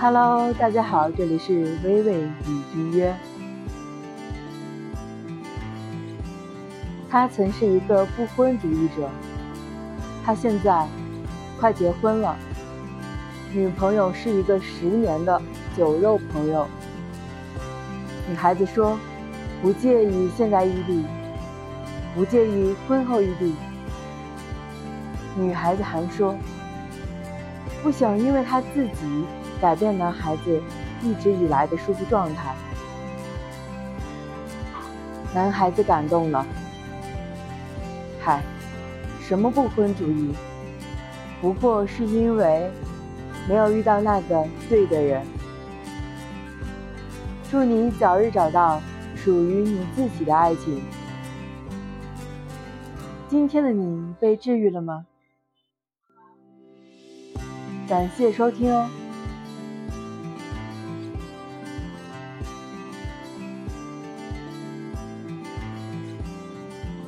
Hello，大家好，这里是微微与君约。他曾是一个不婚主义者，他现在快结婚了，女朋友是一个十年的酒肉朋友。女孩子说不介意现在异地，不介意婚后异地。女孩子还说不想因为他自己。改变男孩子一直以来的舒服状态，男孩子感动了。嗨，什么不婚主义？不过是因为没有遇到那个对的人。祝你早日找到属于你自己的爱情。今天的你被治愈了吗？感谢收听哦。